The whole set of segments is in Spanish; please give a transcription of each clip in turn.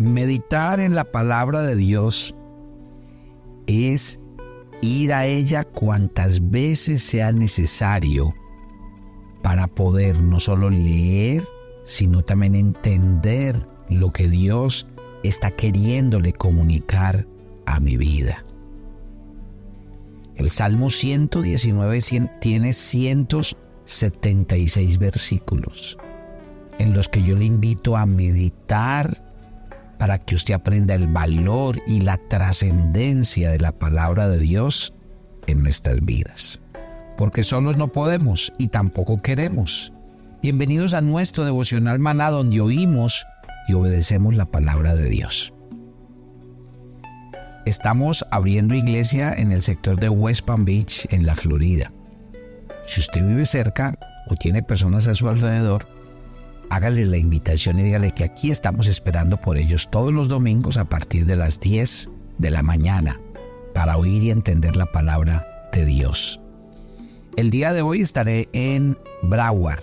Meditar en la palabra de Dios es ir a ella cuantas veces sea necesario para poder no solo leer, sino también entender lo que Dios está queriéndole comunicar a mi vida. El Salmo 119 tiene 176 versículos en los que yo le invito a meditar para que usted aprenda el valor y la trascendencia de la palabra de Dios en nuestras vidas. Porque solos no podemos y tampoco queremos. Bienvenidos a nuestro devocional maná donde oímos y obedecemos la palabra de Dios. Estamos abriendo iglesia en el sector de West Palm Beach, en la Florida. Si usted vive cerca o tiene personas a su alrededor, hágale la invitación y dígale que aquí estamos esperando por ellos todos los domingos a partir de las 10 de la mañana para oír y entender la palabra de Dios. El día de hoy estaré en Broward,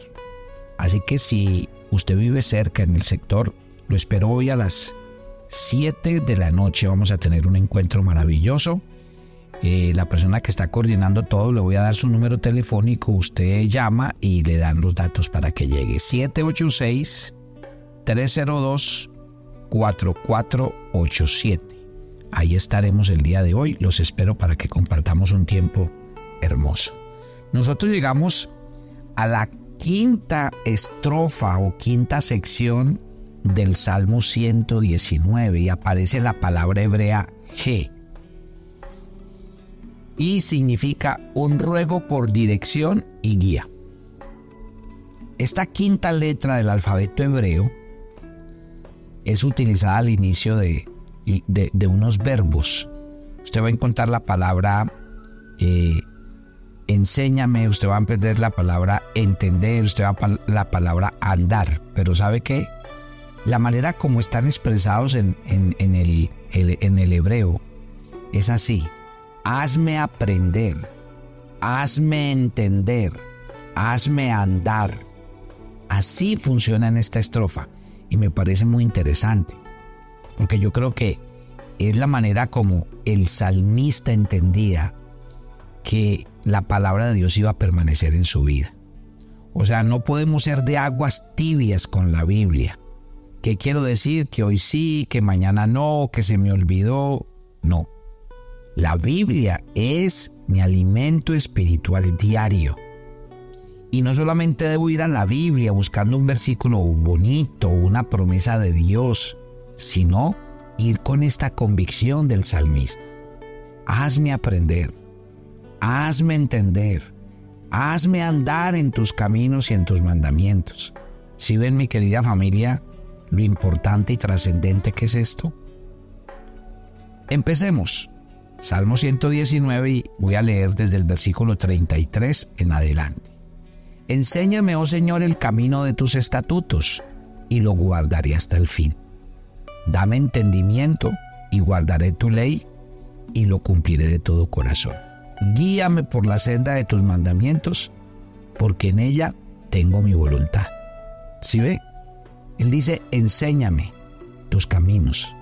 así que si usted vive cerca en el sector, lo espero hoy a las 7 de la noche. Vamos a tener un encuentro maravilloso eh, la persona que está coordinando todo, le voy a dar su número telefónico, usted llama y le dan los datos para que llegue. 786-302-4487. Ahí estaremos el día de hoy. Los espero para que compartamos un tiempo hermoso. Nosotros llegamos a la quinta estrofa o quinta sección del Salmo 119 y aparece la palabra hebrea G y significa un ruego por dirección y guía. Esta quinta letra del alfabeto hebreo es utilizada al inicio de, unos verbos. Usted va a encontrar la palabra eh, enséñame, usted va a entender la palabra entender, usted va a la palabra andar, pero ¿sabe qué? La manera como están expresados en, el, en el hebreo es así hazme aprender, hazme entender, hazme andar. Así funciona en esta estrofa y me parece muy interesante, porque yo creo que es la manera como el salmista entendía que la palabra de Dios iba a permanecer en su vida. O sea, no podemos ser de aguas tibias con la Biblia. ¿Qué quiero decir? Que hoy sí, que mañana no, que se me olvidó. No. La Biblia es mi alimento espiritual diario. Y no solamente debo ir a la Biblia buscando un versículo bonito, una promesa de Dios, sino ir con esta convicción del salmista. Hazme aprender, hazme entender, hazme andar en tus caminos y en tus mandamientos. Si ven mi querida familia lo importante y trascendente que es esto? Empecemos. Salmo 119 y voy a leer desde el versículo 33 en adelante. Enséñame, oh Señor, el camino de tus estatutos y lo guardaré hasta el fin. Dame entendimiento y guardaré tu ley y lo cumpliré de todo corazón. Guíame por la senda de tus mandamientos, porque en ella tengo mi voluntad. ¿Sí ve? Él dice, enséñame tus caminos.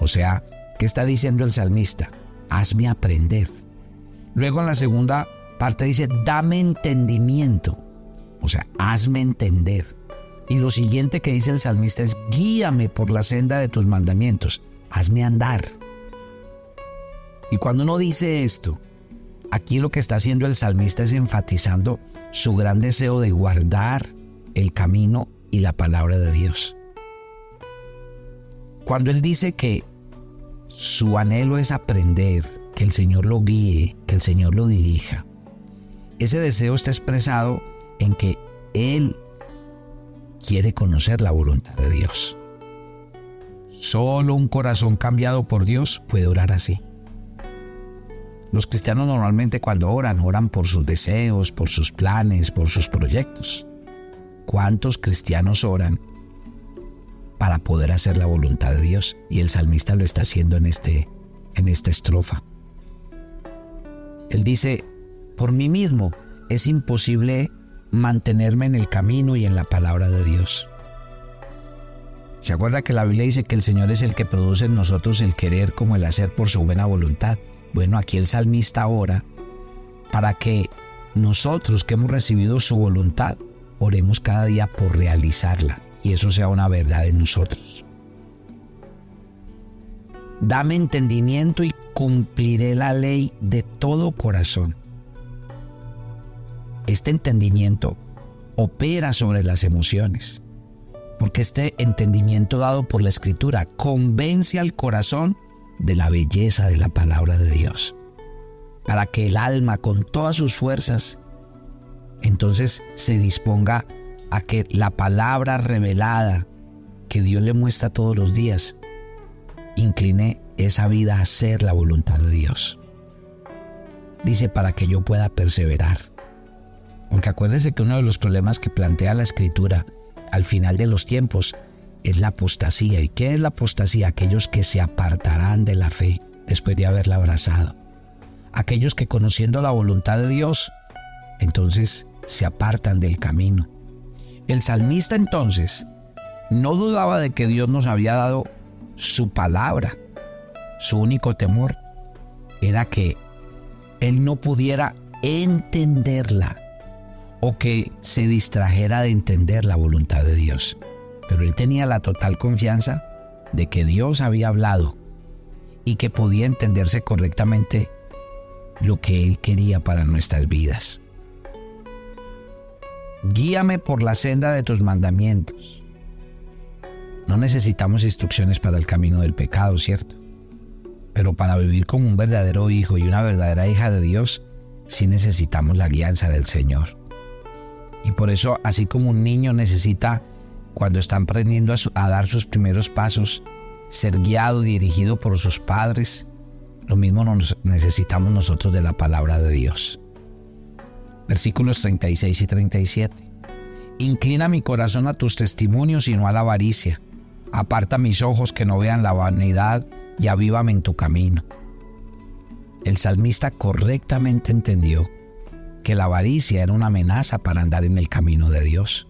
O sea, ¿qué está diciendo el salmista? Hazme aprender. Luego en la segunda parte dice, dame entendimiento. O sea, hazme entender. Y lo siguiente que dice el salmista es, guíame por la senda de tus mandamientos, hazme andar. Y cuando uno dice esto, aquí lo que está haciendo el salmista es enfatizando su gran deseo de guardar el camino y la palabra de Dios. Cuando él dice que su anhelo es aprender, que el Señor lo guíe, que el Señor lo dirija. Ese deseo está expresado en que Él quiere conocer la voluntad de Dios. Solo un corazón cambiado por Dios puede orar así. Los cristianos normalmente cuando oran, oran por sus deseos, por sus planes, por sus proyectos. ¿Cuántos cristianos oran para poder hacer la voluntad de Dios. Y el salmista lo está haciendo en, este, en esta estrofa. Él dice, por mí mismo es imposible mantenerme en el camino y en la palabra de Dios. ¿Se acuerda que la Biblia dice que el Señor es el que produce en nosotros el querer como el hacer por su buena voluntad? Bueno, aquí el salmista ora para que nosotros que hemos recibido su voluntad, oremos cada día por realizarla y eso sea una verdad en nosotros. Dame entendimiento y cumpliré la ley de todo corazón. Este entendimiento opera sobre las emociones, porque este entendimiento dado por la escritura convence al corazón de la belleza de la palabra de Dios, para que el alma con todas sus fuerzas entonces se disponga a que la palabra revelada que Dios le muestra todos los días incline esa vida a hacer la voluntad de Dios. Dice para que yo pueda perseverar. Porque acuérdese que uno de los problemas que plantea la escritura al final de los tiempos es la apostasía. ¿Y qué es la apostasía? Aquellos que se apartarán de la fe después de haberla abrazado. Aquellos que conociendo la voluntad de Dios, entonces se apartan del camino. El salmista entonces no dudaba de que Dios nos había dado su palabra. Su único temor era que él no pudiera entenderla o que se distrajera de entender la voluntad de Dios. Pero él tenía la total confianza de que Dios había hablado y que podía entenderse correctamente lo que Él quería para nuestras vidas. Guíame por la senda de tus mandamientos. No necesitamos instrucciones para el camino del pecado, ¿cierto? Pero para vivir como un verdadero hijo y una verdadera hija de Dios, sí necesitamos la guianza del Señor. Y por eso, así como un niño necesita, cuando está aprendiendo a, dar sus primeros pasos, ser guiado, dirigido por sus padres, lo mismo nos necesitamos nosotros de la palabra de Dios. Versículos 36 y 37. Inclina mi corazón a tus testimonios y no a la avaricia Aparta mis ojos que no vean la vanidad y avívame en tu camino. El salmista correctamente entendió que la avaricia era una amenaza para andar en el camino de Dios.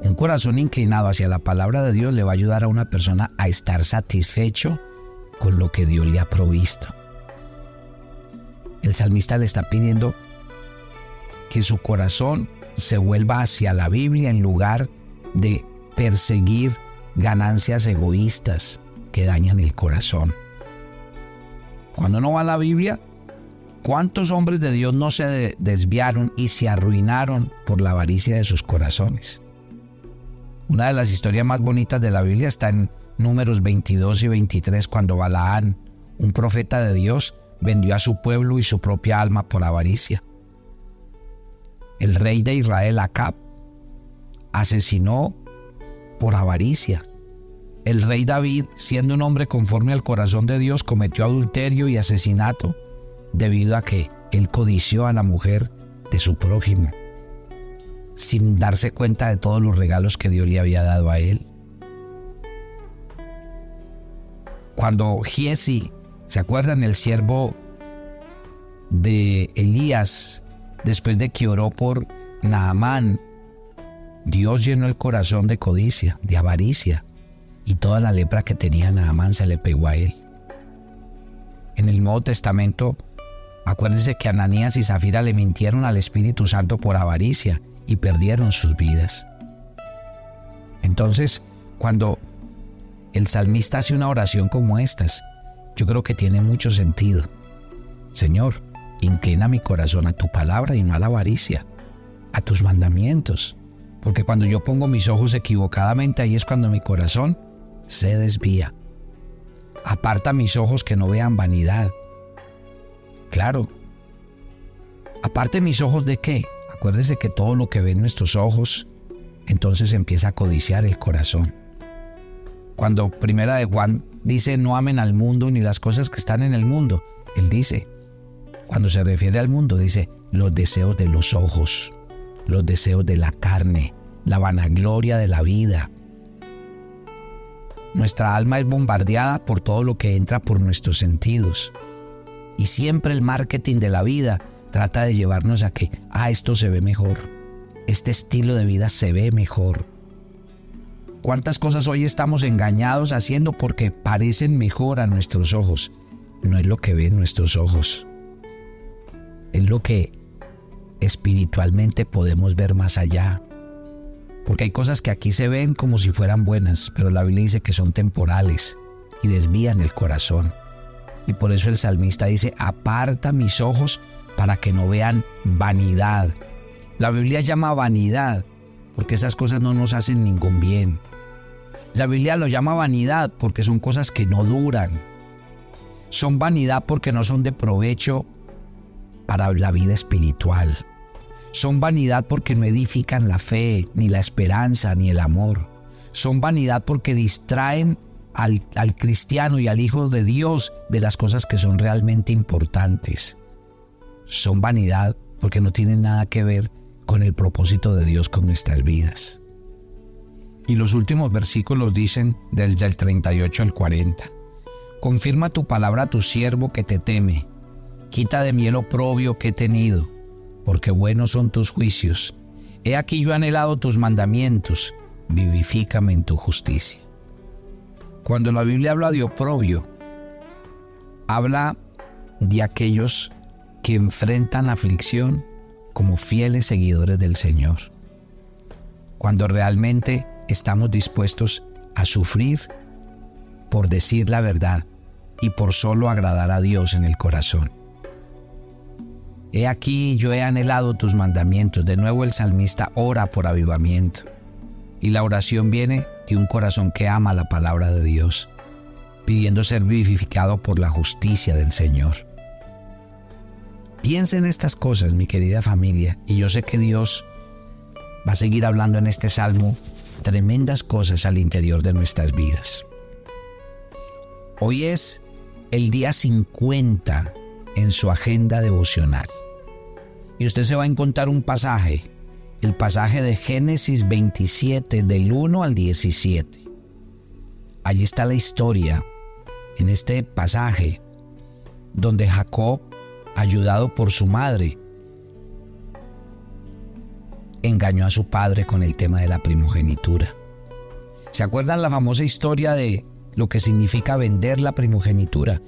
Un corazón inclinado hacia la palabra de Dios le va a ayudar a una persona a estar satisfecho con lo que Dios le ha provisto. El salmista le está pidiendo que su corazón se vuelva hacia la Biblia en lugar de perseguir ganancias egoístas que dañan el corazón. Cuando no va a la Biblia, ¿cuántos hombres de Dios no se desviaron y se arruinaron por la avaricia de sus corazones? Una de las historias más bonitas de la Biblia está en números 22 y 23 cuando Balaán, un profeta de Dios, vendió a su pueblo y su propia alma por avaricia. El rey de Israel, Acab, asesinó por avaricia. El rey David, siendo un hombre conforme al corazón de Dios, cometió adulterio y asesinato debido a que él codició a la mujer de su prójimo, sin darse cuenta de todos los regalos que Dios le había dado a él. Cuando Giesi, ¿se acuerdan? El siervo de Elías, después de que oró por Naamán, Dios llenó el corazón de codicia, de avaricia, y toda la lepra que tenía Naamán se le pegó a él. En el Nuevo Testamento, acuérdense que Ananías y Zafira le mintieron al Espíritu Santo por avaricia y perdieron sus vidas. Entonces, cuando el salmista hace una oración como estas, yo creo que tiene mucho sentido. Señor, inclina mi corazón a tu palabra y no a la avaricia, a tus mandamientos porque cuando yo pongo mis ojos equivocadamente, ahí es cuando mi corazón se desvía. Aparta mis ojos que no vean vanidad. Claro. Aparte mis ojos de qué? Acuérdese que todo lo que ven nuestros ojos, entonces empieza a codiciar el corazón. Cuando Primera de Juan dice no amen al mundo ni las cosas que están en el mundo, él dice, cuando se refiere al mundo, dice los deseos de los ojos los deseos de la carne, la vanagloria de la vida. Nuestra alma es bombardeada por todo lo que entra por nuestros sentidos. Y siempre el marketing de la vida trata de llevarnos a que, ah, esto se ve mejor, este estilo de vida se ve mejor. ¿Cuántas cosas hoy estamos engañados haciendo porque parecen mejor a nuestros ojos? No es lo que ven nuestros ojos. Es lo que espiritualmente podemos ver más allá. Porque hay cosas que aquí se ven como si fueran buenas, pero la Biblia dice que son temporales y desvían el corazón. Y por eso el salmista dice, aparta mis ojos para que no vean vanidad. La Biblia llama vanidad porque esas cosas no nos hacen ningún bien. La Biblia lo llama vanidad porque son cosas que no duran. Son vanidad porque no son de provecho para la vida espiritual. Son vanidad porque no edifican la fe, ni la esperanza, ni el amor. Son vanidad porque distraen al, al, cristiano y al Hijo de Dios de las cosas que son realmente importantes. Son vanidad porque no tienen nada que ver con el propósito de Dios con nuestras vidas. Y los últimos versículos dicen del, del 38 al 40. Confirma tu palabra a tu siervo que te teme. Quita de mí el oprobio que he tenido, porque buenos son tus juicios. He aquí yo he anhelado tus mandamientos, vivifícame en tu justicia. Cuando la Biblia habla de oprobio, habla de aquellos que enfrentan aflicción como fieles seguidores del Señor. Cuando realmente estamos dispuestos a sufrir por decir la verdad y por solo agradar a Dios en el corazón. He aquí yo he anhelado tus mandamientos. De nuevo el salmista ora por avivamiento. Y la oración viene de un corazón que ama la palabra de Dios, pidiendo ser vivificado por la justicia del Señor. Piensa en estas cosas, mi querida familia, y yo sé que Dios va a seguir hablando en este salmo tremendas cosas al interior de nuestras vidas. Hoy es el día 50 en su agenda devocional. Y usted se va a encontrar un pasaje, el pasaje de Génesis 27 del 1 al 17. Allí está la historia, en este pasaje, donde Jacob ayudado por su madre, engañó a su padre con el tema de la primogenitura. ¿Se acuerdan la famosa historia de lo que significa vender la primogenitura?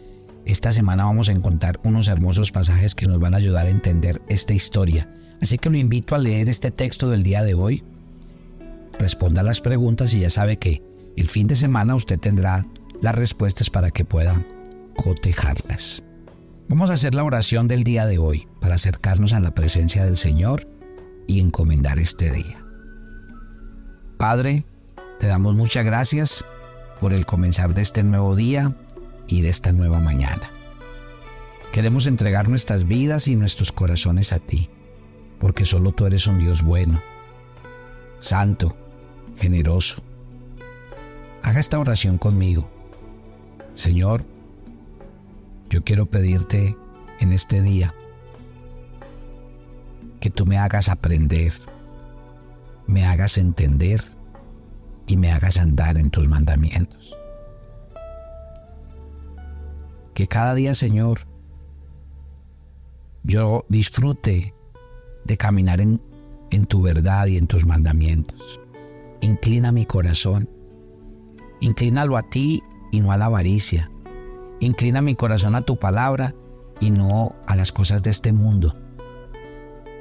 Esta semana vamos a encontrar unos hermosos pasajes que nos van a ayudar a entender esta historia. Así que lo invito a leer este texto del día de hoy. Responda las preguntas y ya sabe que el fin de semana usted tendrá las respuestas para que pueda cotejarlas. Vamos a hacer la oración del día de hoy para acercarnos a la presencia del Señor y encomendar este día. Padre, te damos muchas gracias por el comenzar de este nuevo día y de esta nueva mañana. Queremos entregar nuestras vidas y nuestros corazones a ti, porque solo tú eres un Dios bueno, santo, generoso. Haga esta oración conmigo. Señor, yo quiero pedirte en este día que tú me hagas aprender, me hagas entender y me hagas andar en tus mandamientos. Que cada día, Señor, yo disfrute de caminar en, tu verdad y en tus mandamientos. Inclina mi corazón, inclínalo a ti y no a la avaricia Inclina mi corazón a tu palabra y no a las cosas de este mundo,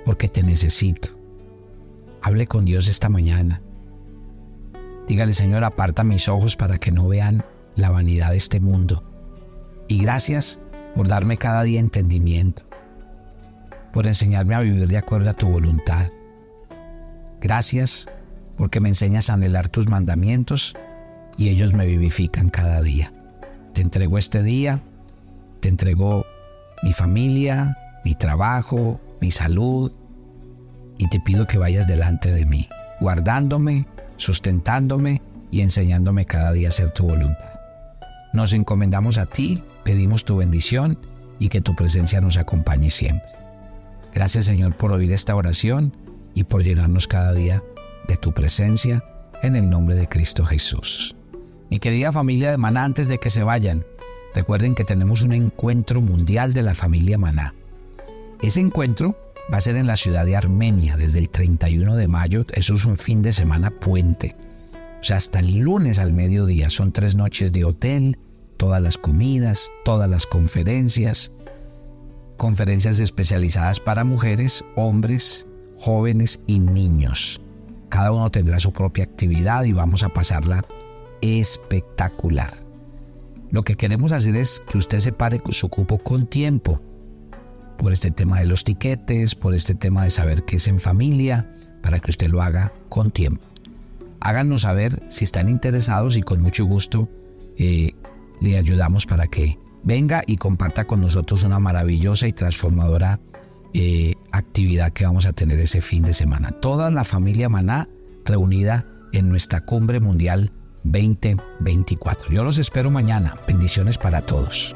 porque te necesito. Hable con Dios esta mañana. Dígale, Señor, aparta mis ojos para que no vean la vanidad de este mundo. Y gracias por darme cada día entendimiento, por enseñarme a vivir de acuerdo a tu voluntad. Gracias porque me enseñas a anhelar tus mandamientos y ellos me vivifican cada día. Te entrego este día, te entrego mi familia, mi trabajo, mi salud, y te pido que vayas delante de mí, guardándome, sustentándome y enseñándome cada día a hacer tu voluntad. Nos encomendamos a ti, pedimos tu bendición y que tu presencia nos acompañe siempre. Gracias Señor por oír esta oración y por llenarnos cada día de tu presencia en el nombre de Cristo Jesús. Mi querida familia de Maná, antes de que se vayan, recuerden que tenemos un encuentro mundial de la familia Maná. Ese encuentro va a ser en la ciudad de Armenia desde el 31 de mayo. Eso es un fin de semana puente. sea, hasta el lunes al mediodía. Son tres noches de hotel, todas las comidas, todas las conferencias, conferencias especializadas para mujeres, hombres, jóvenes y niños. Cada uno tendrá su propia actividad y vamos a pasarla espectacular. Lo que queremos hacer es que usted separe su cupo con tiempo, por este tema de los tiquetes, por este tema de saber qué es en familia, para que usted lo haga con tiempo. Háganos saber si están interesados y con mucho gusto eh, le ayudamos para que venga y comparta con nosotros una maravillosa y transformadora eh, actividad que vamos a tener ese fin de semana. Toda la familia Maná reunida en nuestra cumbre mundial 2024. Yo los espero mañana. Bendiciones para todos.